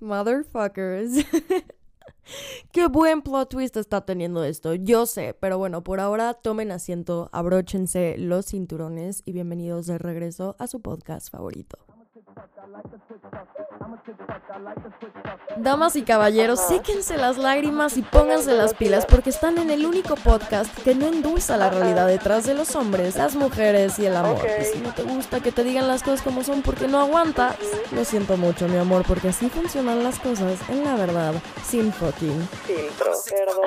Motherfuckers. Qué buen plot twist está teniendo esto, yo sé, pero bueno, por ahora tomen asiento, abróchense los cinturones y bienvenidos de regreso a su podcast favorito. Damas y caballeros, séquense las lágrimas y pónganse las pilas porque están en el único podcast que no endulza la realidad detrás de los hombres, las mujeres y el amor. Y si no te gusta que te digan las cosas como son porque no aguantas, lo siento mucho, mi amor, porque así funcionan las cosas en la verdad, sin fucking filtro. Perdón.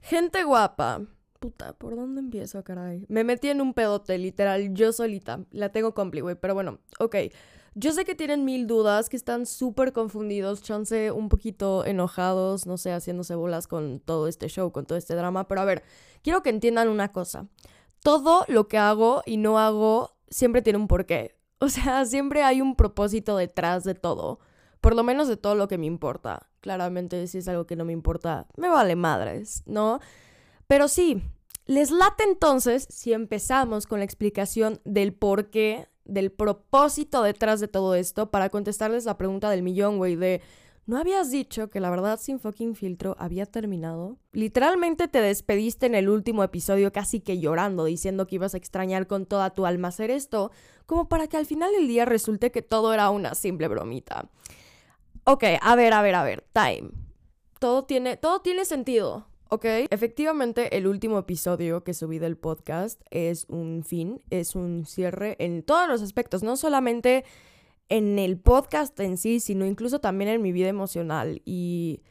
Gente guapa. Puta, ¿por dónde empiezo, caray? Me metí en un pedote, literal, yo solita. La tengo compli, güey. Pero bueno, ok. Yo sé que tienen mil dudas, que están súper confundidos, chance un poquito enojados, no sé, haciéndose bolas con todo este show, con todo este drama. Pero a ver, quiero que entiendan una cosa. Todo lo que hago y no hago siempre tiene un porqué. O sea, siempre hay un propósito detrás de todo. Por lo menos de todo lo que me importa. Claramente, si es algo que no me importa, me vale madres, ¿no? Pero sí, les late entonces si empezamos con la explicación del porqué, del propósito detrás de todo esto, para contestarles la pregunta del millón, güey, de ¿No habías dicho que la verdad sin fucking filtro había terminado? Literalmente te despediste en el último episodio casi que llorando, diciendo que ibas a extrañar con toda tu alma hacer esto, como para que al final del día resulte que todo era una simple bromita. Ok, a ver, a ver, a ver, time. Todo tiene, todo tiene sentido, ¿ok? Efectivamente, el último episodio que subí del podcast es un fin, es un cierre en todos los aspectos, no solamente en el podcast en sí, sino incluso también en mi vida emocional y,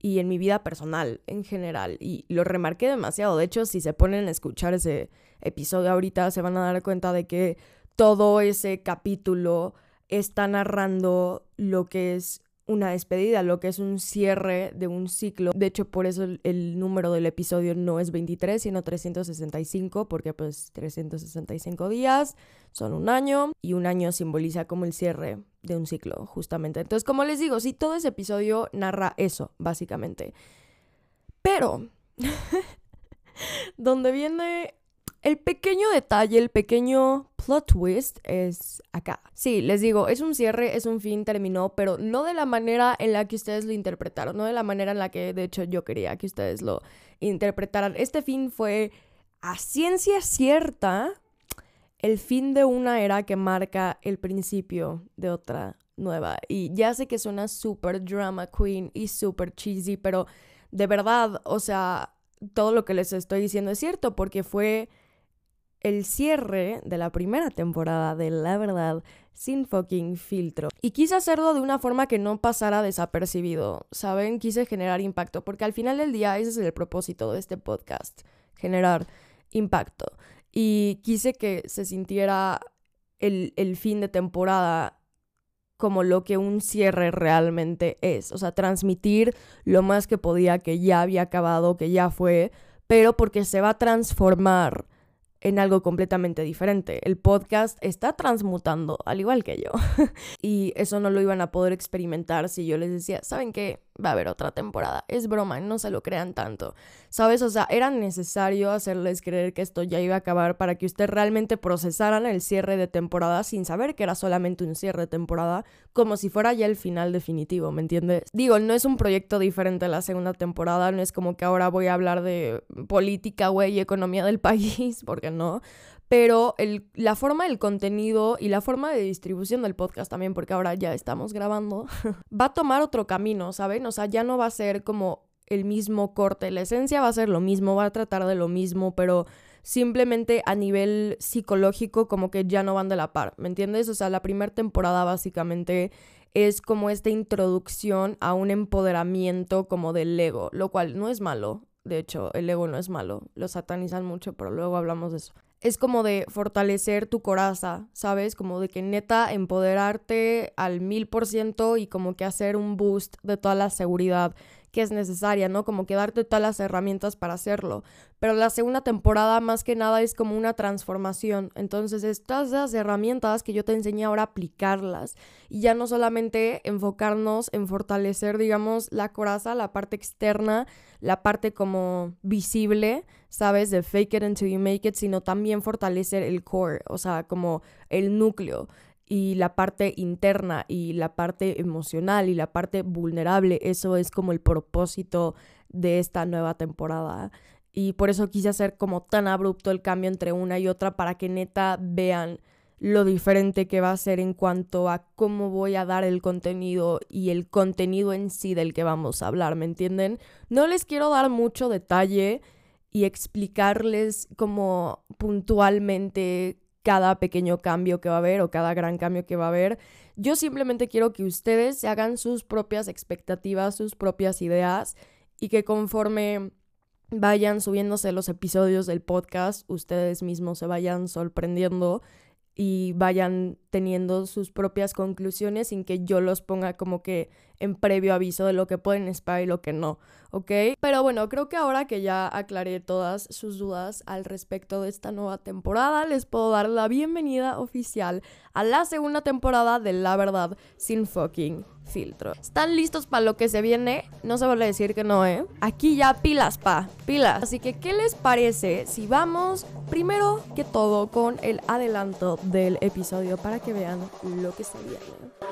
y en mi vida personal en general. Y lo remarqué demasiado. De hecho, si se ponen a escuchar ese episodio ahorita, se van a dar cuenta de que todo ese capítulo está narrando lo que es una despedida, lo que es un cierre de un ciclo. De hecho, por eso el, número del episodio no es 23, sino 365, porque pues 365 días son un año y un año simboliza como el cierre de un ciclo, justamente. Entonces, como les digo, sí, todo ese episodio narra eso, básicamente. Pero, donde viene el pequeño detalle, el pequeño plot twist es acá. Sí, les digo, es un cierre, es un fin, terminó, pero no de la manera en la que ustedes lo interpretaron, no de la manera en la que de hecho yo quería que ustedes lo interpretaran. Este fin fue a ciencia cierta el fin de una era que marca el principio de otra nueva. Y ya sé que suena súper drama queen y súper cheesy, pero de verdad, o sea, todo lo que les estoy diciendo es cierto porque fue el cierre de la primera temporada de La Verdad sin fucking filtro. Y quise hacerlo de una forma que no pasara desapercibido, ¿saben? Quise generar impacto, porque al final del día ese es el propósito de este podcast, generar impacto. Y quise que se sintiera el, el fin de temporada como lo que un cierre realmente es, o sea, transmitir lo más que podía que ya había acabado, que ya fue, pero porque se va a transformar en algo completamente diferente. El podcast está transmutando, al igual que yo. y eso no lo iban a poder experimentar si yo les decía, ¿saben qué? Va a haber otra temporada. Es broma, no se lo crean tanto. ¿Sabes? O sea, era necesario hacerles creer que esto ya iba a acabar para que ustedes realmente procesaran el cierre de temporada sin saber que era solamente un cierre de temporada, como si fuera ya el final definitivo, ¿me entiendes? Digo, no es un proyecto diferente a la segunda temporada, no es como que ahora voy a hablar de política, güey, y economía del país, porque no pero la forma del contenido y la forma de distribución del podcast también, porque ahora ya estamos grabando, va a tomar otro camino, ¿saben? O sea, ya no va a ser como el mismo corte. La esencia va a ser lo mismo, va a tratar de lo mismo, pero simplemente a nivel psicológico como que ya no van de la par, ¿me entiendes? O sea, la primera temporada básicamente es como esta introducción a un empoderamiento como del ego, lo cual no es malo. De hecho, el ego no es malo, lo satanizan mucho, pero luego hablamos de eso. Es como de fortalecer tu coraza, ¿sabes? Como de que neta empoderarte al mil por ciento y como que hacer un boost de toda la seguridad es necesaria, ¿no? Como que darte todas las herramientas para hacerlo. Pero la segunda temporada más que nada es como una transformación. Entonces, estas las herramientas que yo te enseñé ahora aplicarlas y ya no solamente enfocarnos en fortalecer, digamos, la coraza, la parte externa, la parte como visible, ¿sabes? De fake it until you make it, sino también fortalecer el core, o sea, como el núcleo y la parte interna y la parte emocional y la parte vulnerable. Eso es como el propósito de esta nueva temporada. Y por eso quise hacer como tan abrupto el cambio entre una y otra para que neta vean lo diferente que va a ser en cuanto a cómo voy a dar el contenido y el contenido en sí del que vamos a hablar, ¿me entienden? No les quiero dar mucho detalle y explicarles como puntualmente cada pequeño cambio que va a haber o cada gran cambio que va a haber. Yo simplemente quiero que ustedes se hagan sus propias expectativas, sus propias ideas y que conforme vayan subiéndose los episodios del podcast, ustedes mismos se vayan sorprendiendo y vayan teniendo sus propias conclusiones sin que yo los ponga como que en previo aviso de lo que pueden esperar y lo que no, ¿ok? Pero bueno, creo que ahora que ya aclaré todas sus dudas al respecto de esta nueva temporada, les puedo dar la bienvenida oficial a la segunda temporada de La Verdad sin fucking filtro. ¿Están listos para lo que se viene? No se vale decir que no, ¿eh? Aquí ya pilas, pa, pilas. Así que, ¿qué les parece si vamos primero que todo con el adelanto del episodio para que vean lo que se viene?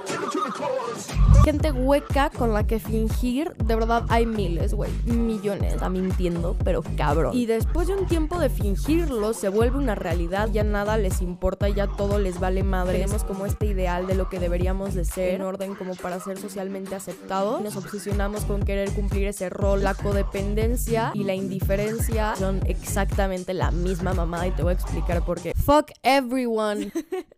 Gente hueca con la que fingir, de verdad hay miles, güey, millones, está mintiendo, pero cabrón. Y después de un tiempo de fingirlo, se vuelve una realidad, ya nada les importa, ya todo les vale madre. Tenemos como este ideal de lo que deberíamos de ser en orden como para ser socialmente aceptados. Nos obsesionamos con querer cumplir ese rol. La codependencia y la indiferencia son exactamente la misma mamada y te voy a explicar por qué. Fuck everyone.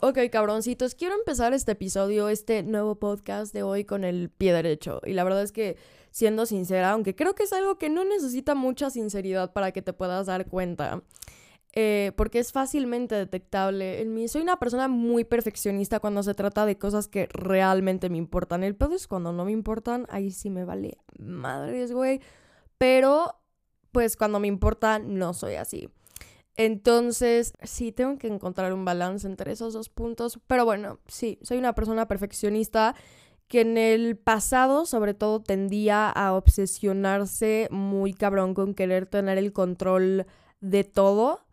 Ok, cabroncitos, quiero empezar este episodio, este nuevo podcast de hoy con el pie derecho. Y la verdad es que, siendo sincera, aunque creo que es algo que no necesita mucha sinceridad para que te puedas dar cuenta, eh, porque es fácilmente detectable en mí. Soy una persona muy perfeccionista cuando se trata de cosas que realmente me importan. El pedo es cuando no me importan, ahí sí me vale madres, güey. Pero, pues cuando me importa, no soy así. Entonces, sí, tengo que encontrar un balance entre esos dos puntos. Pero bueno, sí, soy una persona perfeccionista que en el pasado sobre todo tendía a obsesionarse muy cabrón con querer tener el control de todo,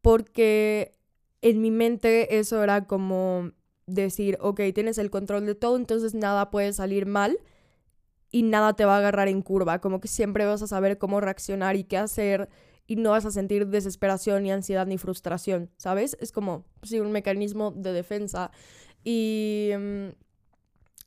porque en mi mente eso era como decir, ok, tienes el control de todo, entonces nada puede salir mal y nada te va a agarrar en curva, como que siempre vas a saber cómo reaccionar y qué hacer y no vas a sentir desesperación, ni ansiedad, ni frustración, ¿sabes? Es como, sí, un mecanismo de defensa. Y, mm,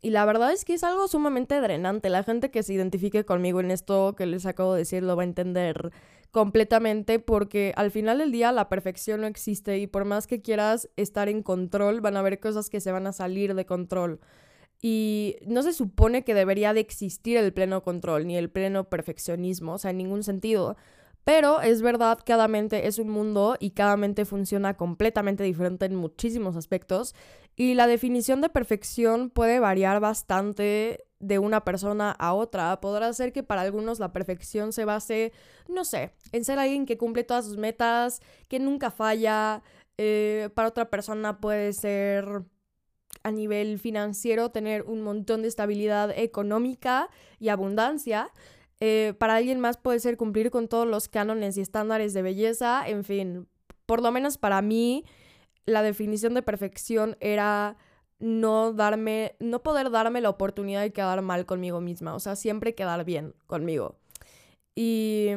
y la verdad es que es algo sumamente drenante. La gente que se identifique conmigo en esto que les acabo de decir lo va a entender completamente porque al final del día la perfección no existe y por más que quieras estar en control, van a haber cosas que se van a salir de control. Y no se supone que debería de existir el pleno control ni el pleno perfeccionismo, o sea, en ningún sentido. Pero es verdad, cada mente es un mundo y cada mente funciona completamente diferente en muchísimos aspectos. Y la definición de perfección puede variar bastante de una persona a otra. Podrá ser que para algunos la perfección se base, no sé, en ser alguien que cumple todas sus metas, que nunca falla. Eh, para otra persona puede ser a nivel financiero tener un montón de estabilidad económica y abundancia. Eh, para alguien más puede ser cumplir con todos los cánones y estándares de belleza. En fin, por lo menos para mí, la definición de perfección era no darme, no poder darme la oportunidad de quedar mal conmigo misma. O sea, siempre quedar bien conmigo. Y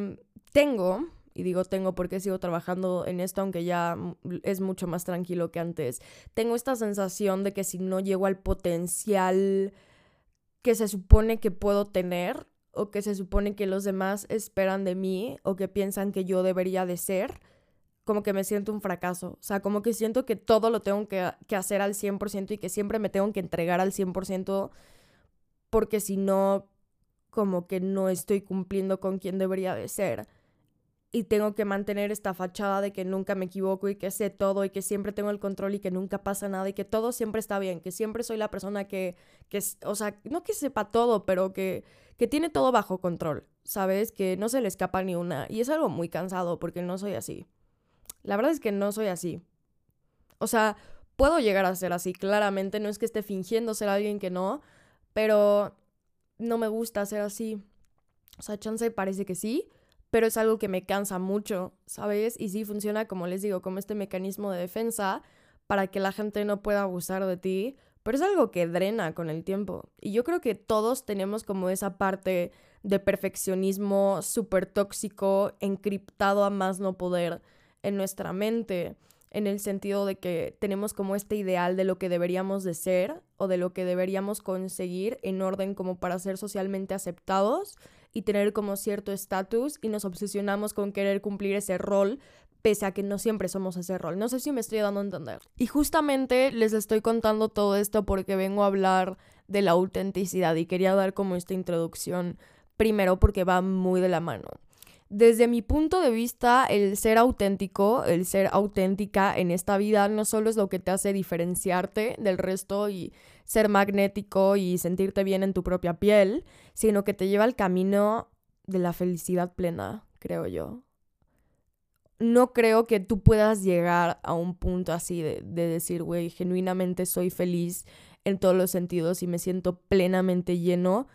tengo, y digo tengo porque sigo trabajando en esto, aunque ya es mucho más tranquilo que antes, tengo esta sensación de que si no llego al potencial que se supone que puedo tener, o que se supone que los demás esperan de mí o que piensan que yo debería de ser, como que me siento un fracaso. O sea, como que siento que todo lo tengo que, que hacer al 100% y que siempre me tengo que entregar al 100% porque si no, como que no estoy cumpliendo con quien debería de ser. y tengo que mantener esta fachada de que nunca me equivoco y que sé todo y que siempre tengo el control y que nunca pasa nada y que todo siempre está bien, que siempre soy la persona que, que o sea, no que sepa todo, pero que, que tiene todo bajo control, ¿sabes? Que no se le escapa ni una. Y es algo muy cansado porque no soy así. La verdad es que no soy así. O sea, puedo llegar a ser así, claramente, no es que esté fingiendo ser alguien que no, pero no me gusta ser así. O sea, chance parece que sí, pero es algo que me cansa mucho, ¿sabes? Y sí funciona, como les digo, como este mecanismo de defensa para que la gente no pueda abusar de ti, pero es algo que drena con el tiempo. Y yo creo que todos tenemos como esa parte de perfeccionismo súper tóxico, encriptado a más no poder en nuestra mente en el sentido de que tenemos como este ideal de lo que deberíamos de ser o de lo que deberíamos conseguir en orden como para ser socialmente aceptados y tener como cierto estatus y nos obsesionamos con querer cumplir ese rol pese a que no siempre somos ese rol. No sé si me estoy dando a entender. Y justamente les estoy contando todo esto porque vengo a hablar de la autenticidad y quería dar como esta introducción primero porque va muy de la mano. Desde mi punto de vista, el ser auténtico, el ser auténtica en esta vida no solo es lo que te hace diferenciarte del resto y ser magnético y sentirte bien en tu propia piel, sino que te lleva al camino de la felicidad plena, creo yo. No creo que tú puedas llegar a un punto así de, decir, güey, genuinamente soy feliz en todos los sentidos y me siento plenamente lleno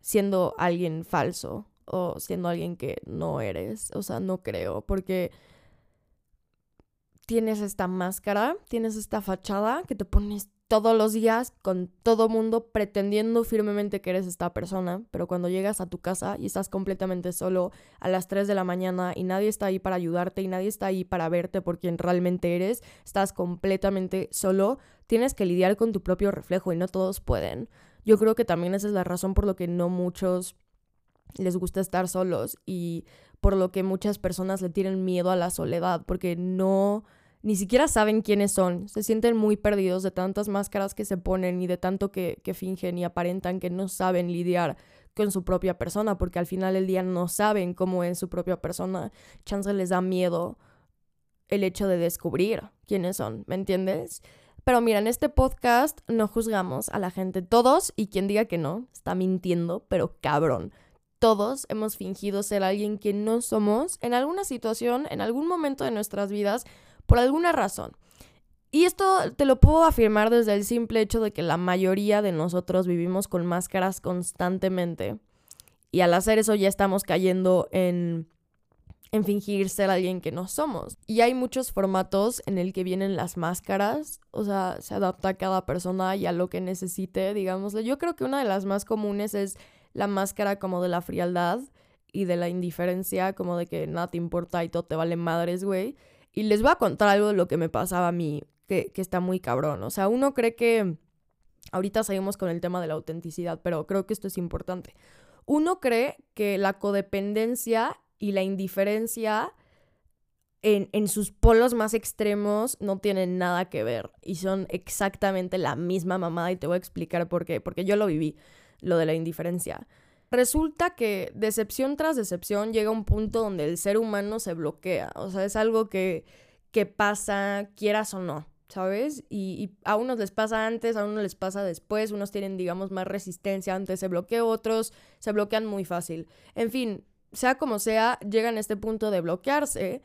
siendo alguien falso o siendo alguien que no eres. O sea, no creo, porque tienes esta máscara, tienes esta fachada que te pones todos los días con todo mundo pretendiendo firmemente que eres esta persona, pero cuando llegas a tu casa y estás completamente solo a las 3 de la mañana y nadie está ahí para ayudarte y nadie está ahí para verte por quien realmente eres, estás completamente solo, tienes que lidiar con tu propio reflejo y no todos pueden. Yo creo que también esa es la razón por lo que no muchos les gusta estar solos y por lo que muchas personas le tienen miedo a la soledad porque no ni siquiera saben quiénes son, se sienten muy perdidos de tantas máscaras que se ponen y de tanto que, que fingen y aparentan que no saben lidiar con su propia persona, porque al final del día no saben cómo es su propia persona. Chance les da miedo el hecho de descubrir quiénes son, ¿me entiendes? Pero mira, en este podcast no juzgamos a la gente, todos, y quien diga que no, está mintiendo, pero cabrón todos hemos fingido ser alguien que no somos en alguna situación, en algún momento de nuestras vidas, por alguna razón. Y esto te lo puedo afirmar desde el simple hecho de que la mayoría de nosotros vivimos con máscaras constantemente. Y al hacer eso ya estamos cayendo en, en fingir ser alguien que no somos. Y hay muchos formatos en el que vienen las máscaras, o sea, se adapta a cada persona y a lo que necesite, digámoslo. Yo creo que una de las más comunes es la máscara como de la frialdad y de la indiferencia, como de que nada te importa y todo te vale madres, güey. Y les voy a contar algo de lo que me pasaba a mí, que, que está muy cabrón. O sea, uno cree que... Ahorita seguimos con el tema de la autenticidad, pero creo que esto es importante. Uno cree que la codependencia y la indiferencia en, en, sus polos más extremos no tienen nada que ver y son exactamente la misma mamada y te voy a explicar por qué, porque yo lo viví lo de la indiferencia. Resulta que decepción tras decepción llega un punto donde el ser humano se bloquea. O sea, es algo que, que pasa, quieras o no, ¿sabes? Y, a unos les pasa antes, a unos les pasa después, unos tienen, digamos, más resistencia antes se bloquea, otros se bloquean muy fácil. En fin, sea como sea, llegan a este punto de bloquearse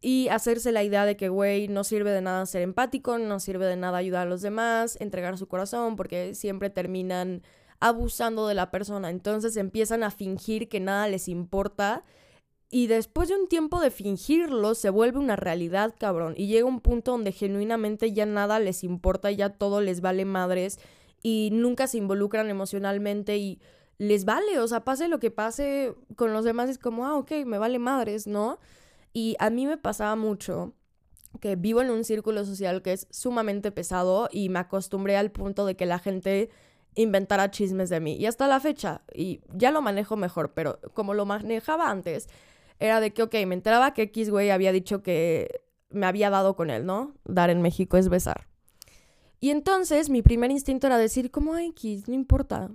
y hacerse la idea de que, güey, no sirve de nada ser empático, no sirve de nada ayudar a los demás, entregar su corazón, porque siempre terminan abusando de la persona. Entonces empiezan a fingir que nada les importa. Y después de un tiempo de fingirlo, se vuelve una realidad, cabrón. Y llega un punto donde genuinamente ya nada les importa, ya todo les vale madres. Y nunca se involucran emocionalmente y les vale. O sea, pase lo que pase con los demás, es como, ah, ok, me vale madres, ¿no? Y a mí me pasaba mucho que vivo en un círculo social que es sumamente pesado y me acostumbré al punto de que la gente inventara chismes de mí. Y hasta la fecha, y ya lo manejo mejor, pero como lo manejaba antes, era de que, ok, me enteraba que X güey había dicho que me había dado con él, ¿no? Dar en México es besar. Y entonces mi primer instinto era decir, como X, no importa.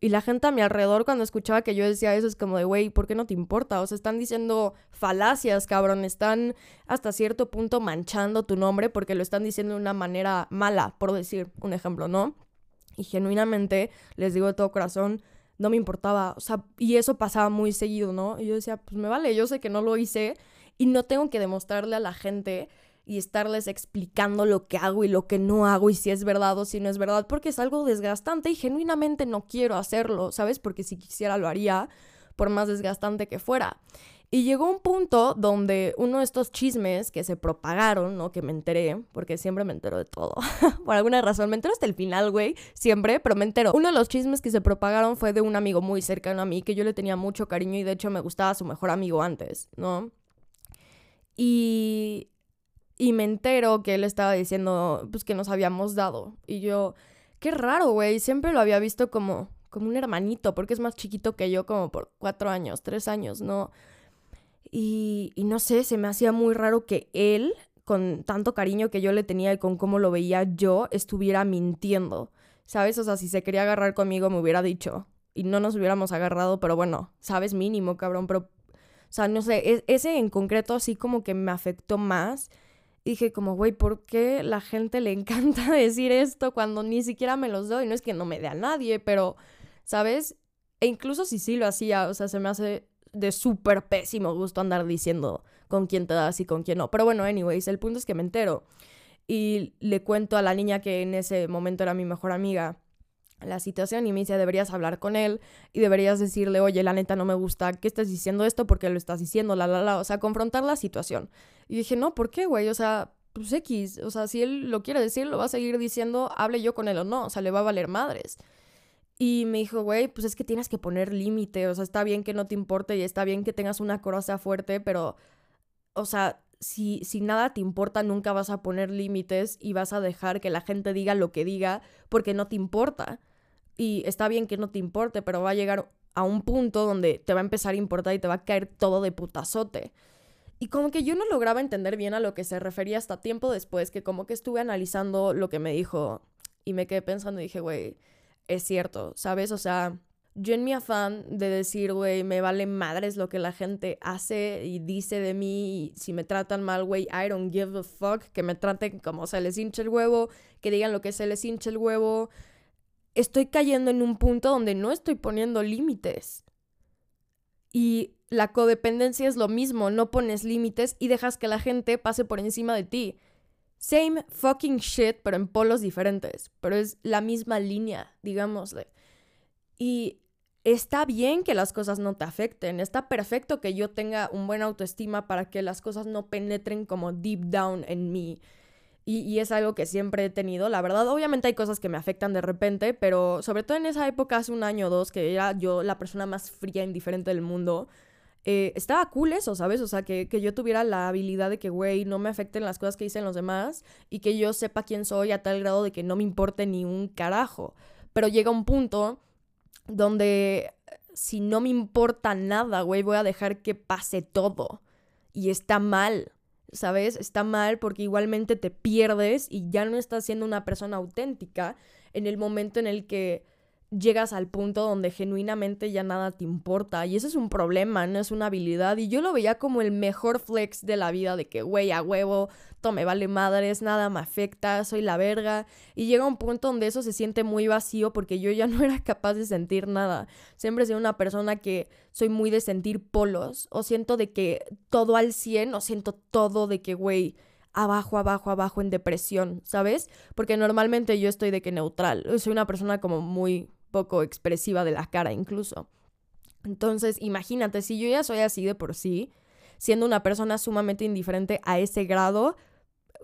Y la gente a mi alrededor cuando escuchaba que yo decía eso es como de, güey, ¿por qué no te importa? O sea, están diciendo falacias, cabrón. Están hasta cierto punto manchando tu nombre porque lo están diciendo de una manera mala, por decir un ejemplo, ¿no? Y genuinamente, les digo de todo corazón, no me importaba. O sea, y eso pasaba muy seguido, ¿no? Y yo decía, pues me vale, yo sé que no lo hice y no tengo que demostrarle a la gente y estarles explicando lo que hago y lo que no hago y si es verdad o si no es verdad, porque es algo desgastante y genuinamente no quiero hacerlo, ¿sabes? Porque si quisiera lo haría, por más desgastante que fuera. Y llegó un punto donde uno de estos chismes que se propagaron, ¿no? Que me enteré, porque siempre me entero de todo. Por alguna razón, me entero hasta el final, güey, siempre, pero me entero. Uno de los chismes que se propagaron fue de un amigo muy cercano a mí, que yo le tenía mucho cariño y de hecho me gustaba su mejor amigo antes, ¿no? Y y me entero que él estaba diciendo, pues que nos habíamos dado. Y yo, qué raro, güey. Siempre lo había visto como, como un hermanito, porque es más chiquito que yo, como por cuatro años, tres años, ¿no? Y, y no sé, se me hacía muy raro que él, con tanto cariño que yo le tenía y con cómo lo veía yo, estuviera mintiendo. ¿Sabes? O sea, si se quería agarrar conmigo, me hubiera dicho. Y no nos hubiéramos agarrado, pero bueno, sabes, mínimo, cabrón. Pero, o sea, no sé, e, ese en concreto así como que me afectó más dije como, güey, ¿por qué la gente le encanta decir esto cuando ni siquiera me los doy? No es que no me dé a nadie, pero, ¿sabes? E incluso si sí lo hacía, o sea, se me hace de súper pésimo gusto andar diciendo con quién te das y con quién no. Pero bueno, anyways, el punto es que me entero. Y le cuento a la niña que en ese momento era mi mejor amiga la situación y me dice, deberías hablar con él y deberías decirle, oye, la neta no me gusta que estés diciendo esto porque lo estás diciendo, la, la, la, o sea, confrontar la situación. Y dije, no, ¿por qué, güey? O sea, pues X, o sea, si él lo quiere decir, lo va a seguir diciendo, hable yo con él o no, o sea, le va a valer madres. Y me dijo, güey, pues es que tienes que poner límite, o sea, está bien que no te importe y está bien que tengas una coraza fuerte, pero, o sea, si, si nada te importa, nunca vas a poner límites y vas a dejar que la gente diga lo que diga porque no te importa. Y está bien que no te importe, pero va a llegar a un punto donde te va a empezar a importar y te va a caer todo de putazote. Y como que yo no lograba entender bien a lo que se refería hasta tiempo después, que como que estuve analizando lo que me dijo y me quedé pensando y dije, güey, es cierto, ¿sabes? O sea, yo en mi afán de decir, güey, me vale madres lo que la gente hace y dice de mí, y si me tratan mal, güey, I don't give a fuck, que me traten como se les hinche el huevo, que digan lo que se les hinche el huevo, estoy cayendo en un punto donde no estoy poniendo límites. Y la codependencia es lo mismo, no pones límites y dejas que la gente pase por encima de ti. Same fucking shit, pero en polos diferentes, pero es la misma línea, digámosle. Y está bien que las cosas no te afecten, está perfecto que yo tenga un buen autoestima para que las cosas no penetren como deep down en mí. Y, es algo que siempre he tenido, la verdad. Obviamente hay cosas que me afectan de repente, pero sobre todo en esa época, hace un año o dos, que era yo la persona más fría e indiferente del mundo, eh, estaba cool eso, ¿sabes? O sea, que, que yo tuviera la habilidad de que, güey, no me afecten las cosas que dicen los demás y que yo sepa quién soy a tal grado de que no me importe ni un carajo. Pero llega un punto donde si no me importa nada, güey, voy a dejar que pase todo. Y está mal. ¿sabes? Está mal porque igualmente te pierdes y ya no estás siendo una persona auténtica en el momento en el que llegas al punto donde genuinamente ya nada te importa. Y eso es un problema, no es una habilidad. Y yo lo veía como el mejor flex de la vida, de que, güey, a huevo, todo me vale madres, nada me afecta, soy la verga. Y llega un punto donde eso se siente muy vacío porque yo ya no era capaz de sentir nada. Siempre sido una persona que soy muy de sentir polos, o siento de que todo al 100, o siento todo de que, güey, abajo, abajo, abajo en depresión, ¿sabes? Porque normalmente yo estoy de que neutral. Soy una persona como muy poco expresiva de la cara incluso. Entonces, imagínate, si yo ya soy así de por sí, siendo una persona sumamente indiferente a ese grado,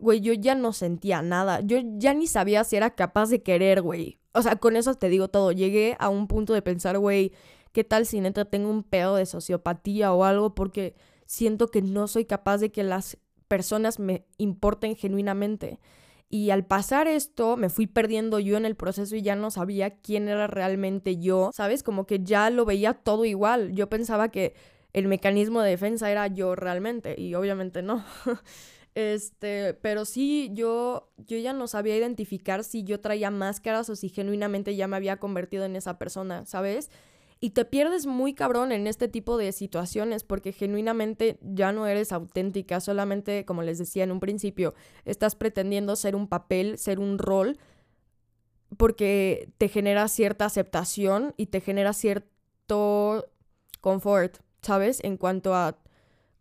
güey, yo ya no sentía nada. Yo ya ni sabía si era capaz de querer, güey. O sea, con eso te digo todo. Llegué a un punto de pensar, güey, ¿qué tal si neta tengo un pedo de sociopatía o algo? Porque siento que no soy capaz de que las personas me importen genuinamente. Y al pasar esto, me fui perdiendo yo en el proceso y ya no sabía quién era realmente yo, ¿sabes? Como que ya lo veía todo igual. Yo pensaba que el mecanismo de defensa era yo realmente y obviamente no. Este, pero sí, yo, yo ya no sabía identificar si yo traía máscaras o si genuinamente ya me había convertido en esa persona, ¿sabes? Y te pierdes muy cabrón en este tipo de situaciones porque genuinamente ya no eres auténtica, solamente, como les decía en un principio, estás pretendiendo ser un papel, ser un rol, porque te genera cierta aceptación y te genera cierto confort, ¿sabes? En cuanto a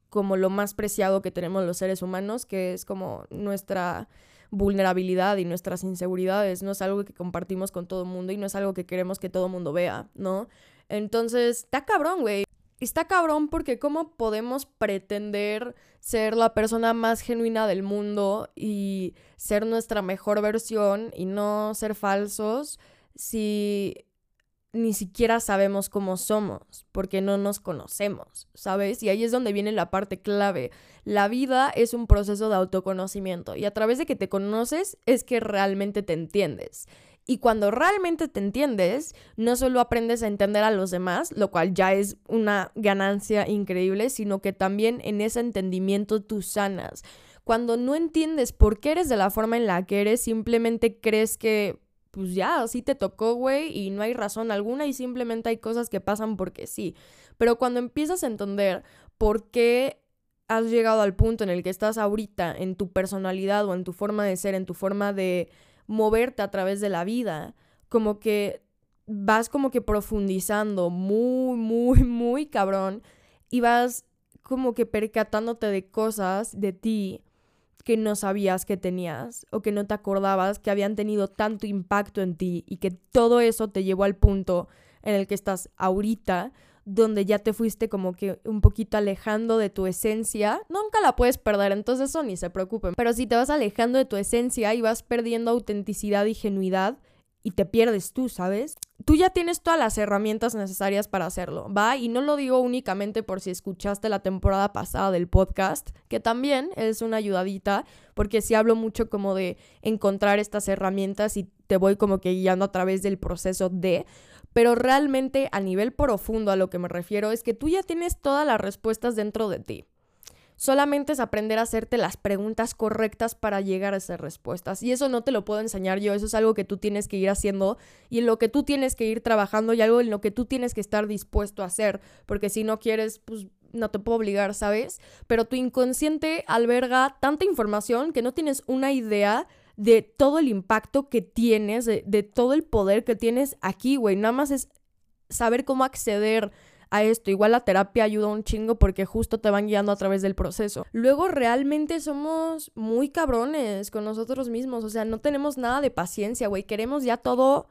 como lo más preciado que tenemos los seres humanos, que es como nuestra vulnerabilidad y nuestras inseguridades. No es algo que compartimos con todo el mundo y no es algo que queremos que todo el mundo vea, ¿no? Entonces, está cabrón, güey. Está cabrón porque cómo podemos pretender ser la persona más genuina del mundo y ser nuestra mejor versión y no ser falsos si ni siquiera sabemos cómo somos, porque no nos conocemos, ¿sabes? Y ahí es donde viene la parte clave. La vida es un proceso de autoconocimiento y a través de que te conoces es que realmente te entiendes. Y cuando realmente te entiendes, no solo aprendes a entender a los demás, lo cual ya es una ganancia increíble, sino que también en ese entendimiento tú sanas. Cuando no entiendes por qué eres de la forma en la que eres, simplemente crees que pues ya, así te tocó, güey, y no hay razón alguna y simplemente hay cosas que pasan porque sí. Pero cuando empiezas a entender por qué has llegado al punto en el que estás ahorita, en tu personalidad o en tu forma de ser, en tu forma de moverte a través de la vida, como que vas como que profundizando muy, muy, muy cabrón y vas como que percatándote de cosas de ti que no sabías que tenías o que no te acordabas que habían tenido tanto impacto en ti y que todo eso te llevó al punto en el que estás ahorita, donde ya te fuiste como que un poquito alejando de tu esencia, nunca la puedes perder, entonces eso ni se preocupen. Pero si te vas alejando de tu esencia y vas perdiendo autenticidad y genuidad, y te pierdes tú, ¿sabes? Tú ya tienes todas las herramientas necesarias para hacerlo, ¿va? Y no lo digo únicamente por si escuchaste la temporada pasada del podcast, que también es una ayudadita, porque sí hablo mucho como de encontrar estas herramientas y te voy como que guiando a través del proceso de, pero realmente a nivel profundo a lo que me refiero es que tú ya tienes todas las respuestas dentro de ti. Solamente es aprender a hacerte las preguntas correctas para llegar a esas respuestas. Y eso no te lo puedo enseñar yo, eso es algo que tú tienes que ir haciendo y en lo que tú tienes que ir trabajando y algo en lo que tú tienes que estar dispuesto a hacer, porque si no quieres, pues no te puedo obligar, ¿sabes? Pero tu inconsciente alberga tanta información que no tienes una idea de todo el impacto que tienes, de, de todo el poder que tienes aquí, güey. Nada más es saber cómo acceder a esto. Igual la terapia ayuda un chingo porque justo te van guiando a través del proceso. Luego realmente somos muy cabrones con nosotros mismos, o sea, no tenemos nada de paciencia, güey, queremos ya todo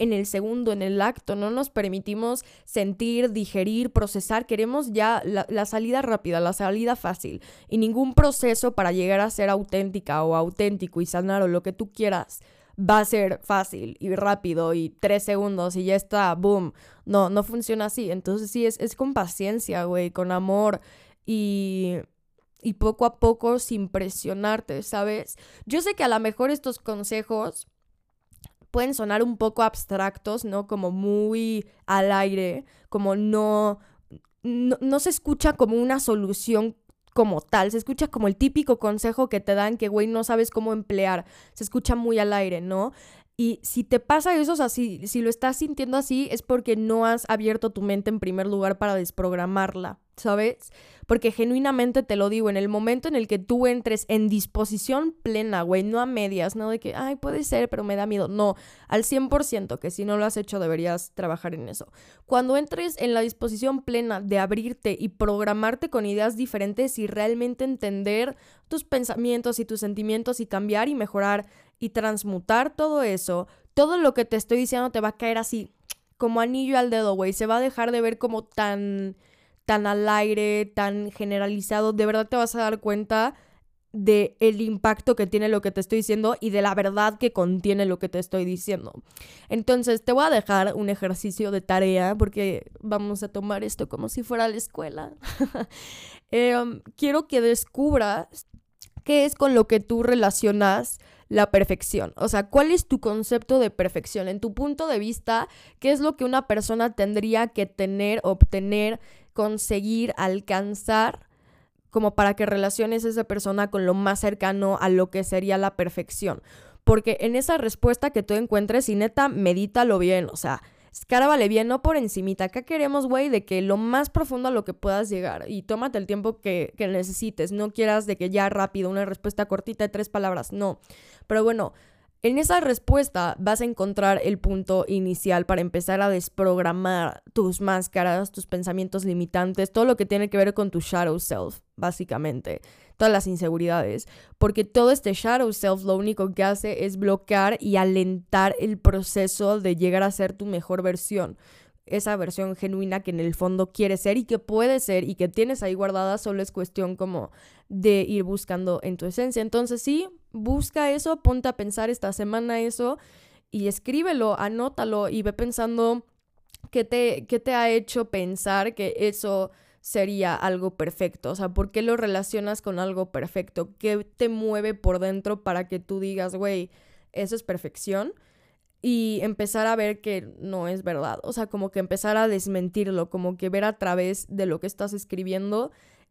en el segundo, en el acto, no nos permitimos sentir, digerir, procesar, queremos ya la, salida rápida, la salida fácil y ningún proceso para llegar a ser auténtica o auténtico y sanar o lo que tú quieras va a ser fácil y rápido y tres segundos y ya está, boom. No, no funciona así. Entonces sí, es, es con paciencia, güey, con amor y, y poco a poco sin presionarte, ¿sabes? Yo sé que a lo mejor estos consejos pueden sonar un poco abstractos, ¿no? Como muy al aire, como no, no, no se escucha como una solución como tal, se escucha como el típico consejo que te dan que, güey, no sabes cómo emplear, se escucha muy al aire, ¿no? Y si te pasa eso, o si, si lo estás sintiendo así, es porque no has abierto tu mente en primer lugar para desprogramarla, ¿sabes? Porque genuinamente te lo digo, en el momento en el que tú entres en disposición plena, güey, no a medias, no de que, ay, puede ser, pero me da miedo. No, al 100%, que si no lo has hecho deberías trabajar en eso. Cuando entres en la disposición plena de abrirte y programarte con ideas diferentes y realmente entender tus pensamientos y tus sentimientos y cambiar y mejorar y transmutar todo eso, todo lo que te estoy diciendo te va a caer así como anillo al dedo, güey. Se va a dejar de ver como tan tan al aire, tan generalizado, de verdad te vas a dar cuenta de el impacto que tiene lo que te estoy diciendo y de la verdad que contiene lo que te estoy diciendo. Entonces, te voy a dejar un ejercicio de tarea porque vamos a tomar esto como si fuera la escuela. Em, quiero que descubras qué es con lo que tú relacionas la perfección. O sea, ¿cuál es tu concepto de perfección? En tu punto de vista, ¿qué es lo que una persona tendría que tener, obtener, conseguir, alcanzar como para que relaciones esa persona con lo más cercano a lo que sería la perfección. Porque en esa respuesta que tú encuentres, y neta, medítalo bien, o sea, escárabale bien, no por encimita. Acá queremos, güey, de que lo más profundo a lo que puedas llegar y tómate el tiempo que, que necesites. No quieras de que ya rápido, una respuesta cortita de tres palabras, no. Pero bueno, en esa respuesta vas a encontrar el punto inicial para empezar a desprogramar tus máscaras, tus pensamientos limitantes, todo lo que tiene que ver con tu shadow self, básicamente, todas las inseguridades, porque todo este shadow self lo único que hace es bloquear y alentar el proceso de llegar a ser tu mejor versión esa versión genuina que en el fondo quieres ser y que puede ser y que tienes ahí guardada, solo es cuestión como de ir buscando en tu esencia. Entonces sí, busca eso, ponte a pensar esta semana eso y escríbelo, anótalo y ve pensando qué te, qué te ha hecho pensar que eso sería algo perfecto. O sea, ¿por qué lo relacionas con algo perfecto? ¿Qué te mueve por dentro para que tú digas, güey, eso es perfección? y empezar a ver que no es verdad. O sea, como que empezar a desmentirlo, como que ver a través de lo que estás escribiendo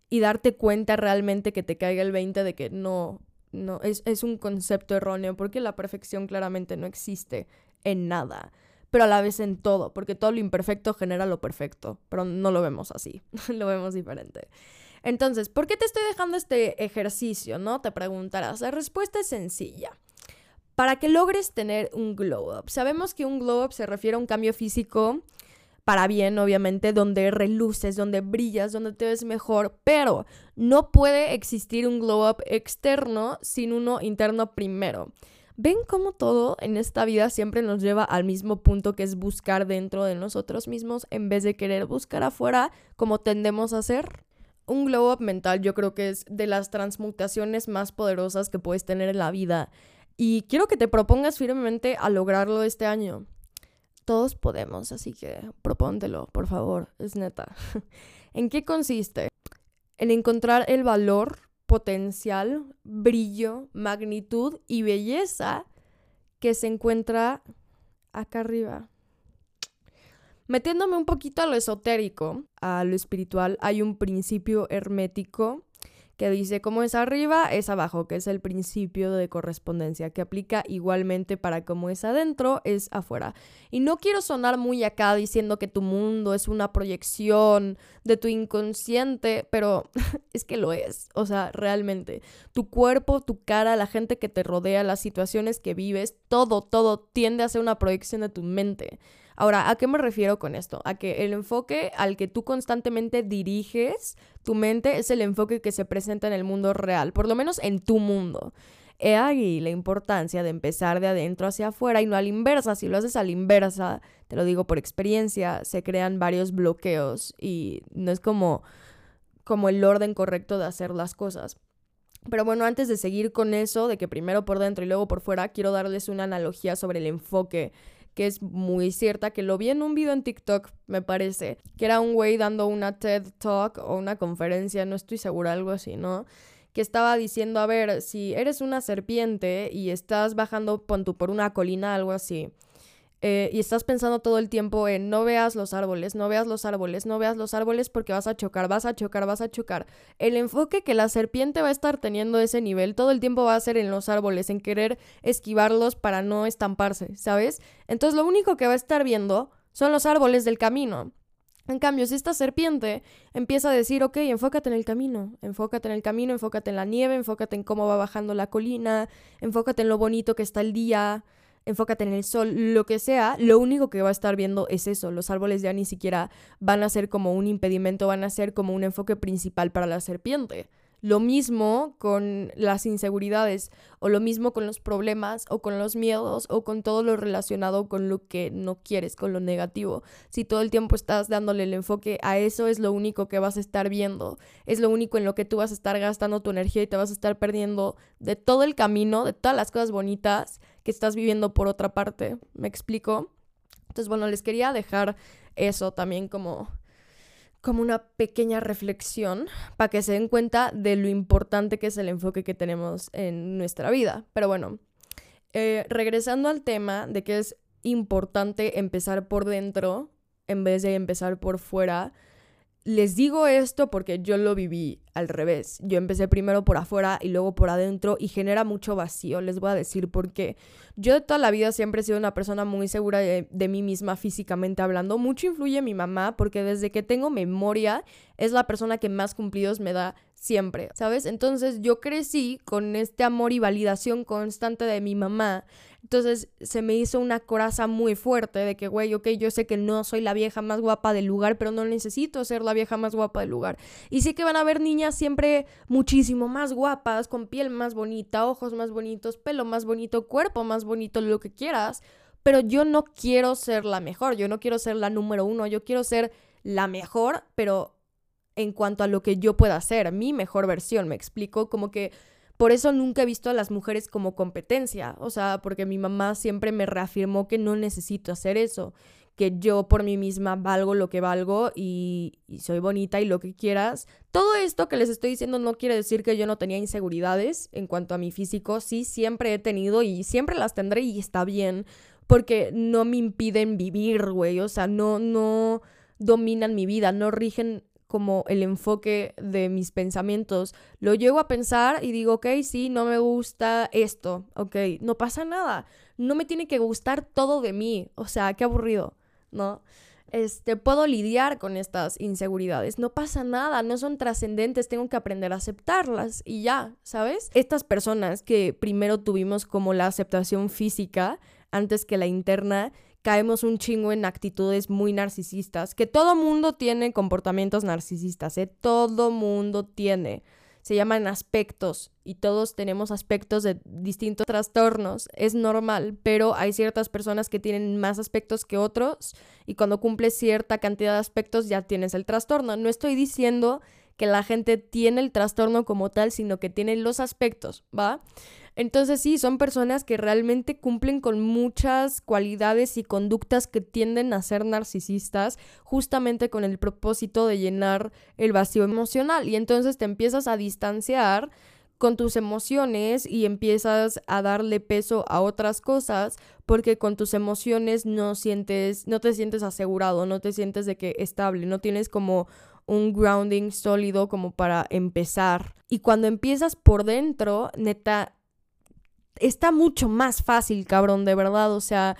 y darte cuenta realmente que te caiga el 20 de que no, no, es, es un concepto erróneo, porque la perfección claramente no existe en nada, pero a la vez en todo, porque todo lo imperfecto genera lo perfecto, pero no lo vemos así, lo vemos diferente. Entonces, ¿por qué te estoy dejando este ejercicio? ¿No? Te preguntarás. La respuesta es sencilla para que logres tener un glow up. Sabemos que un glow up se refiere a un cambio físico para bien, obviamente, donde reluces, donde brillas, donde te ves mejor, pero no puede existir un glow up externo sin uno interno primero. ¿Ven cómo todo en esta vida siempre nos lleva al mismo punto que es buscar dentro de nosotros mismos en vez de querer buscar afuera como tendemos a hacer? Un glow up mental yo creo que es de las transmutaciones más poderosas que puedes tener en la vida. Y quiero que te propongas firmemente a lograrlo este año. Todos podemos, así que propóntelo, por favor, es neta. ¿En qué consiste? En encontrar el valor, potencial, brillo, magnitud y belleza que se encuentra acá arriba. Metiéndome un poquito a lo esotérico, a lo espiritual, hay un principio hermético que dice como es arriba, es abajo, que es el principio de correspondencia, que aplica igualmente para como es adentro, es afuera. Y no quiero sonar muy acá diciendo que tu mundo es una proyección de tu inconsciente, pero es que lo es, o sea, realmente. Tu cuerpo, tu cara, la gente que te rodea, las situaciones que vives, todo, todo tiende a ser una proyección de tu mente. Ahora, ¿a qué me refiero con esto? A que el enfoque al que tú constantemente diriges tu mente es el enfoque que se presenta en el mundo real, por lo menos en tu mundo. He ahí la importancia de empezar de adentro hacia afuera y no a la inversa. Si lo haces a la inversa, te lo digo por experiencia, se crean varios bloqueos y no es como, como el orden correcto de hacer las cosas. Pero bueno, antes de seguir con eso, de que primero por dentro y luego por fuera, quiero darles una analogía sobre el enfoque que es muy cierta, que lo vi en un video en TikTok, me parece, que era un güey dando una TED Talk o una conferencia, no estoy segura, algo así, ¿no? que estaba diciendo, a ver, si eres una serpiente y estás bajando por una colina, algo así, eh, y estás pensando todo el tiempo en no veas los árboles, no veas los árboles, no veas los árboles porque vas a chocar, vas a chocar, vas a chocar. El enfoque que la serpiente va a estar teniendo ese nivel todo el tiempo va a ser en los árboles, en querer esquivarlos para no estamparse, ¿sabes? Entonces lo único que va a estar viendo son los árboles del camino. En cambio, si esta serpiente empieza a decir, ok, enfócate en el camino, enfócate en el camino, enfócate en la nieve, enfócate en cómo va bajando la colina, enfócate en lo bonito que está el día, enfócate en el sol, lo que sea, lo único que va a estar viendo es eso. Los árboles ya ni siquiera van a ser como un impedimento, van a ser como un enfoque principal para la serpiente. Lo mismo con las inseguridades, o lo mismo con los problemas, o con los miedos, o con todo lo relacionado con lo que no quieres, con lo negativo. Si todo el tiempo estás dándole el enfoque a eso, es lo único que vas a estar viendo, es lo único en lo que tú vas a estar gastando tu energía y te vas a estar perdiendo de todo el camino, de todas las cosas bonitas estás viviendo por otra parte. ¿Me explico? Entonces, bueno, les quería dejar eso también como como una pequeña reflexión para que se den cuenta de lo importante que es el enfoque que tenemos en nuestra vida. Pero bueno, eh, regresando al tema de que es importante empezar por dentro en vez de empezar por fuera, les digo esto porque yo lo viví al revés. Yo empecé primero por afuera y luego por adentro y genera mucho vacío. Les voy a decir por qué. Yo de toda la vida siempre he sido una persona muy segura de, de, mí misma físicamente hablando. Mucho influye mi mamá porque desde que tengo memoria es la persona que más cumplidos me da siempre, ¿sabes? Entonces yo crecí con este amor y validación constante de mi mamá entonces se me hizo una coraza muy fuerte de que, güey, ok, yo sé que no soy la vieja más guapa del lugar, pero no necesito ser la vieja más guapa del lugar. Y sí que van a haber niñas siempre muchísimo más guapas, con piel más bonita, ojos más bonitos, pelo más bonito, cuerpo más bonito, lo que quieras. Pero yo no quiero ser la mejor, yo no quiero ser la número uno, yo quiero ser la mejor, pero en cuanto a lo que yo pueda hacer, mi mejor versión, me explico, como que por eso nunca he visto a las mujeres como competencia, o sea, porque mi mamá siempre me reafirmó que no necesito hacer eso, que yo por mí misma valgo lo que valgo y, soy bonita y lo que quieras. Todo esto que les estoy diciendo no quiere decir que yo no tenía inseguridades en cuanto a mi físico, sí, siempre he tenido y siempre las tendré y está bien, porque no me impiden vivir, güey, o sea, no, no dominan mi vida, no rigen como el enfoque de mis pensamientos. Lo llego a pensar y digo, ok, sí, no me gusta esto, ok, no pasa nada. No me tiene que gustar todo de mí, o sea, qué aburrido, ¿no? Este, puedo lidiar con estas inseguridades. No pasa nada, no son trascendentes, tengo que aprender a aceptarlas y ya, ¿sabes? Estas personas que primero tuvimos como la aceptación física antes que la interna, caemos un chingo en actitudes muy narcisistas, que todo mundo tiene comportamientos narcisistas, ¿eh? Todo mundo tiene. Se llaman aspectos y todos tenemos aspectos de distintos trastornos. Es normal, pero hay ciertas personas que tienen más aspectos que otros y cuando cumples cierta cantidad de aspectos ya tienes el trastorno. No estoy diciendo que la gente tiene el trastorno como tal, sino que tiene los aspectos, ¿va? Entonces sí, son personas que realmente cumplen con muchas cualidades y conductas que tienden a ser narcisistas justamente con el propósito de llenar el vacío emocional y entonces te empiezas a distanciar con tus emociones y empiezas a darle peso a otras cosas porque con tus emociones no sientes no te sientes asegurado, no te sientes de que estable, no tienes como un grounding sólido como para empezar. Y cuando empiezas por dentro, neta está mucho más fácil, cabrón, de verdad. O sea,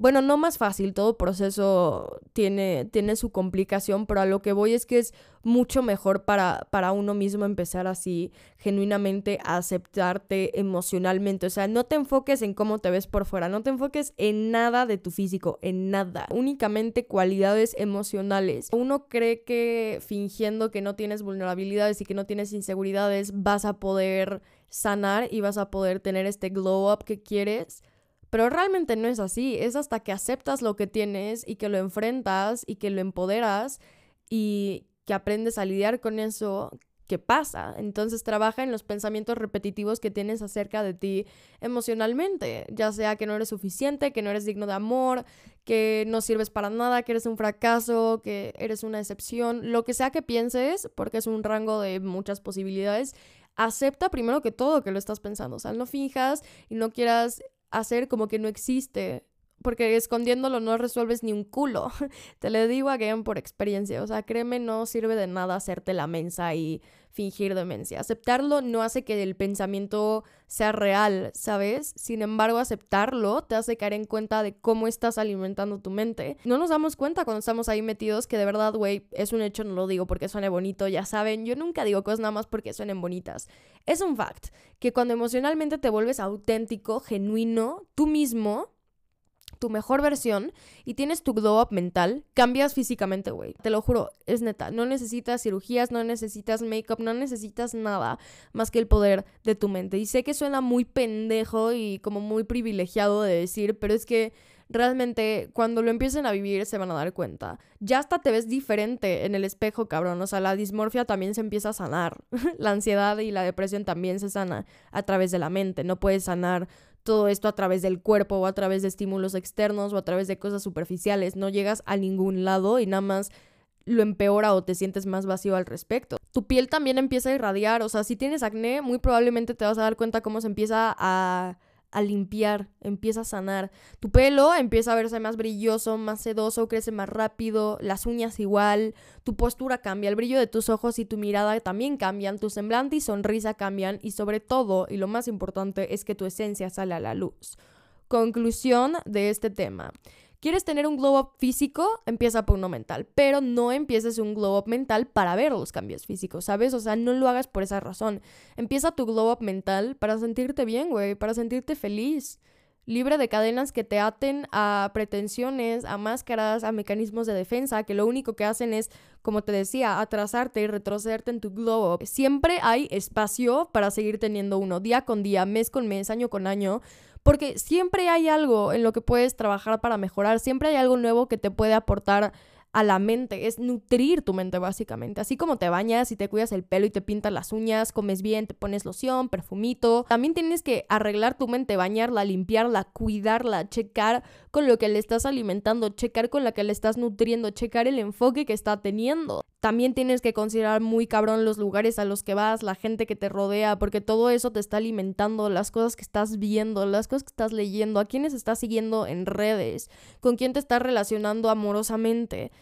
bueno, no más fácil, todo proceso tiene, tiene su complicación, pero a lo que voy es que es mucho mejor para, para uno mismo empezar así, genuinamente a aceptarte emocionalmente. O sea, no te enfoques en cómo te ves por fuera, no te enfoques en nada de tu físico, en nada, únicamente cualidades emocionales. Uno cree que fingiendo que no tienes vulnerabilidades y que no tienes inseguridades vas a poder sanar y vas a poder tener este glow up que quieres. Pero realmente no es así, es hasta que aceptas lo que tienes y que lo enfrentas y que lo empoderas y que aprendes a lidiar con eso que pasa. Entonces trabaja en los pensamientos repetitivos que tienes acerca de ti emocionalmente, ya sea que no eres suficiente, que no eres digno de amor, que no sirves para nada, que eres un fracaso, que eres una excepción, lo que sea que pienses, porque es un rango de muchas posibilidades, acepta primero que todo que lo estás pensando, o sea, no finjas y no quieras hacer como que no existe, porque escondiéndolo no resuelves ni un culo. Te lo digo a Game por experiencia, o sea, créeme, no sirve de nada hacerte la mensa y fingir demencia. Aceptarlo no hace que el pensamiento sea real, ¿sabes? Sin embargo, aceptarlo te hace caer en cuenta de cómo estás alimentando tu mente. No nos damos cuenta cuando estamos ahí metidos que de verdad, güey, es un hecho, no lo digo porque suene bonito, ya saben, yo nunca digo cosas nada más porque suenen bonitas. Es un fact que cuando emocionalmente te vuelves auténtico, genuino, tú mismo, tu mejor versión y tienes tu glow up mental, cambias físicamente, güey. Te lo juro, es neta. No necesitas cirugías, no necesitas make-up, no necesitas nada más que el poder de tu mente. Y sé que suena muy pendejo y como muy privilegiado de decir, pero es que realmente cuando lo empiecen a vivir se van a dar cuenta. Ya hasta te ves diferente en el espejo, cabrón. O sea, la dismorfia también se empieza a sanar. la ansiedad y la depresión también se sana a través de la mente. No puedes sanar todo esto a través del cuerpo o a través de estímulos externos o a través de cosas superficiales. No llegas a ningún lado y nada más lo empeora o te sientes más vacío al respecto. Tu piel también empieza a irradiar, o sea, si tienes acné, muy probablemente te vas a dar cuenta cómo se empieza a, a limpiar, empieza a sanar. Tu pelo empieza a verse más brilloso, más sedoso, crece más rápido, las uñas igual, tu postura cambia, el brillo de tus ojos y tu mirada también cambian, tu semblante y sonrisa cambian y sobre todo, y lo más importante, es que tu esencia sale a la luz. Conclusión de este tema. ¿Quieres tener un glow up físico? Empieza por uno mental, pero no empieces un glow up mental para ver los cambios físicos, ¿sabes? O sea, no lo hagas por esa razón. Empieza tu glow up mental para sentirte bien, güey, para sentirte feliz, libre de cadenas que te aten a pretensiones, a máscaras, a mecanismos de defensa, que lo único que hacen es, como te decía, atrasarte y retrocederte en tu glow up. Siempre hay espacio para seguir teniendo uno, día con día, mes con mes, año con año porque siempre hay algo en lo que puedes trabajar para mejorar, siempre hay algo nuevo que te puede aportar a la mente, es nutrir tu mente básicamente. Así como te bañas y te cuidas el pelo y te pintas las uñas, comes bien, te pones loción, perfumito, también tienes que arreglar tu mente, bañarla, limpiarla, cuidarla, checar con lo que le estás alimentando, checar con la que le estás nutriendo, checar el enfoque que está teniendo. También tienes que considerar muy cabrón los lugares a los que vas, la gente que te rodea, porque todo eso te está alimentando, las cosas que estás viendo, las cosas que estás leyendo, a quiénes estás siguiendo en redes, con quién te estás relacionando amorosamente.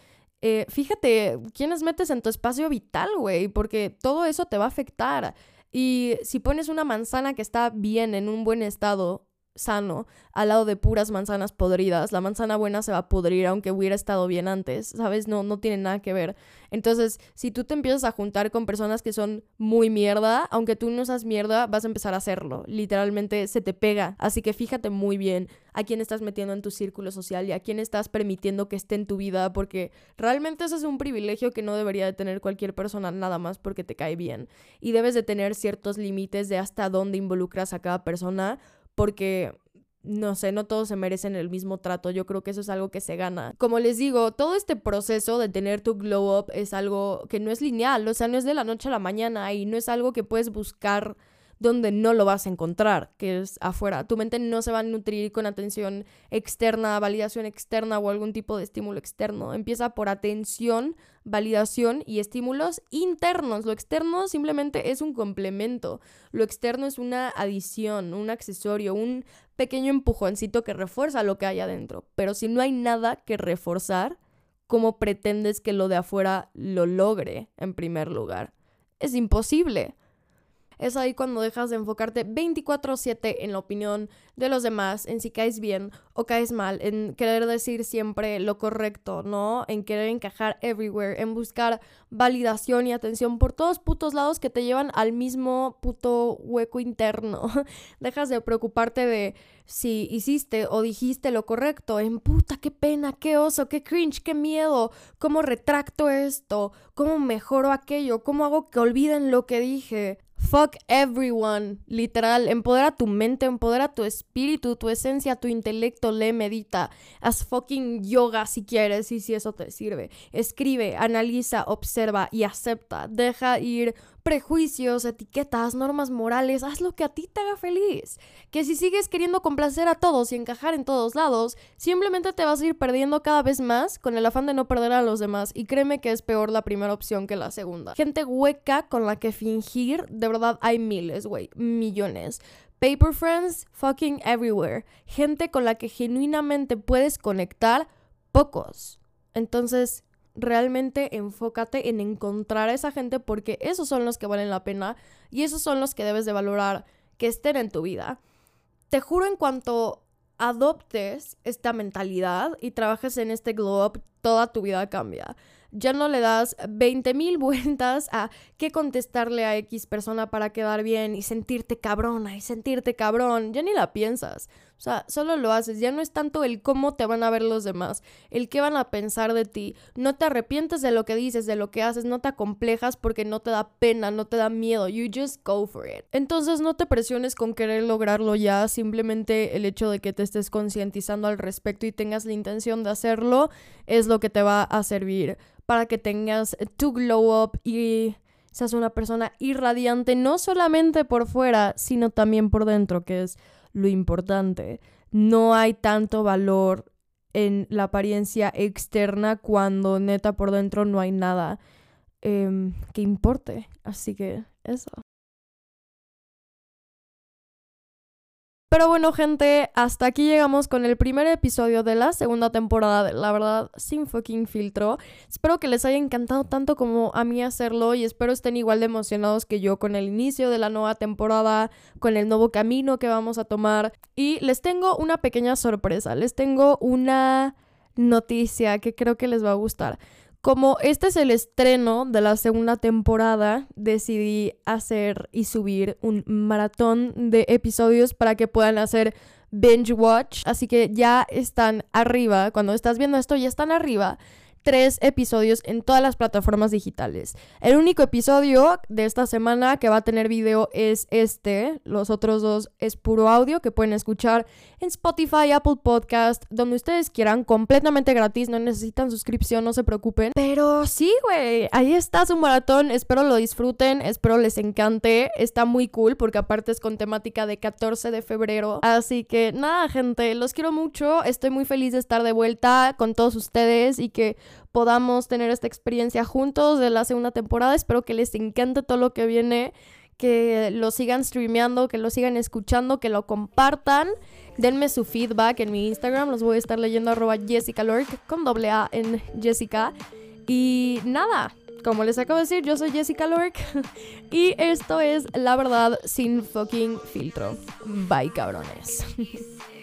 Eh, fíjate quiénes metes en tu espacio vital, güey, porque todo eso te va a afectar. Y si pones una manzana que está bien, en un buen estado, sano al lado de puras manzanas podridas. La manzana buena se va a pudrir aunque hubiera estado bien antes, ¿sabes? No, no tiene nada que ver. Entonces, si tú te empiezas a juntar con personas que son muy mierda, aunque tú no seas mierda, vas a empezar a hacerlo. Literalmente se te pega. Así que fíjate muy bien a quién estás metiendo en tu círculo social y a quién estás permitiendo que esté en tu vida, porque realmente eso es un privilegio que no debería de tener cualquier persona nada más porque te cae bien. Y debes de tener ciertos límites de hasta dónde involucras a cada persona porque no sé, no todos se merecen el mismo trato. Yo creo que eso es algo que se gana. Como les digo, todo este proceso de tener tu glow up es algo que no es lineal, o sea, no es de la noche a la mañana y no es algo que puedes buscar donde no lo vas a encontrar, que es afuera. Tu mente no se va a nutrir con atención externa, validación externa o algún tipo de estímulo externo. Empieza por atención, validación y estímulos internos. Lo externo simplemente es un complemento. Lo externo es una adición, un accesorio, un pequeño empujoncito que refuerza lo que hay adentro. Pero si no hay nada que reforzar, ¿cómo pretendes que lo de afuera lo logre en primer lugar? Es imposible. Es ahí cuando dejas de enfocarte 24/7 en la opinión de los demás, en si caes bien o caes mal, en querer decir siempre lo correcto, ¿no? En querer encajar everywhere, en buscar validación y atención por todos putos lados que te llevan al mismo puto hueco interno. Dejas de preocuparte de si hiciste o dijiste lo correcto, en puta, qué pena, qué oso, qué cringe, qué miedo, cómo retracto esto, cómo mejoro aquello, cómo hago que olviden lo que dije. Fuck everyone, literal, empodera tu mente, empodera tu espíritu, tu esencia, tu intelecto, lee, medita, haz fucking yoga si quieres y si eso te sirve. Escribe, analiza, observa y acepta. Deja ir prejuicios, etiquetas, normas morales, haz lo que a ti te haga feliz. Que si sigues queriendo complacer a todos y encajar en todos lados, simplemente te vas a ir perdiendo cada vez más con el afán de no perder a los demás. Y créeme que es peor la primera opción que la segunda. Gente hueca con la que fingir, de verdad hay miles, güey, millones. Paper friends fucking everywhere. Gente con la que genuinamente puedes conectar, pocos. Entonces, realmente enfócate en encontrar a esa gente porque esos son los que valen la pena y esos son los que debes de valorar que estén en tu vida. Te juro en cuanto adoptes esta mentalidad y trabajes en este glow toda tu vida cambia ya no le das 20 mil vueltas a qué contestarle a X persona para quedar bien y sentirte cabrona y sentirte cabrón, ya ni la piensas. O sea, solo lo haces, ya no es tanto el cómo te van a ver los demás, el qué van a pensar de ti. No te arrepientes de lo que dices, de lo que haces, no te acomplejas porque no te da pena, no te da miedo, you just go for it. Entonces no te presiones con querer lograrlo ya, simplemente el hecho de que te estés concientizando al respecto y tengas la intención de hacerlo es lo que te va a servir para que tengas tu glow up y seas una persona irradiante, no solamente por fuera, sino también por dentro, que es lo importante. No hay tanto valor en la apariencia externa cuando neta por dentro no hay nada em, que importe. Así que eso. Pero bueno, gente, hasta aquí llegamos con el primer episodio de la segunda temporada de La verdad sin fucking filtro. Espero que les haya encantado tanto como a mí hacerlo y espero estén igual de emocionados que yo con el inicio de la nueva temporada, con el nuevo camino que vamos a tomar. Y les tengo una pequeña sorpresa, les tengo una noticia que creo que les va a gustar. Como este es el estreno de la segunda temporada, decidí hacer y subir un maratón de episodios para que puedan hacer binge watch. Así que ya están arriba, cuando estás viendo esto ya están arriba tres episodios en todas las plataformas digitales. El único episodio de esta semana que va a tener video es este. Los otros dos es puro audio que pueden escuchar en Spotify, Apple Podcast, donde ustedes quieran, completamente gratis, no necesitan suscripción, no se preocupen. Pero sí, güey, ahí está su maratón, espero lo disfruten, espero les encante, está muy cool porque aparte es con temática de 14 de febrero. Así que nada, gente, los quiero mucho, estoy muy feliz de estar de vuelta con todos ustedes y que podamos tener esta experiencia juntos de la segunda temporada. Espero que les encante todo lo que viene, que lo sigan streameando, que lo sigan escuchando, que lo compartan. Denme su feedback en mi Instagram, los voy a estar leyendo arroba Jessica Lork con doble A en Jessica. Y nada, como les acabo de decir, yo soy Jessica Lork y esto es La Verdad sin fucking filtro. Bye cabrones.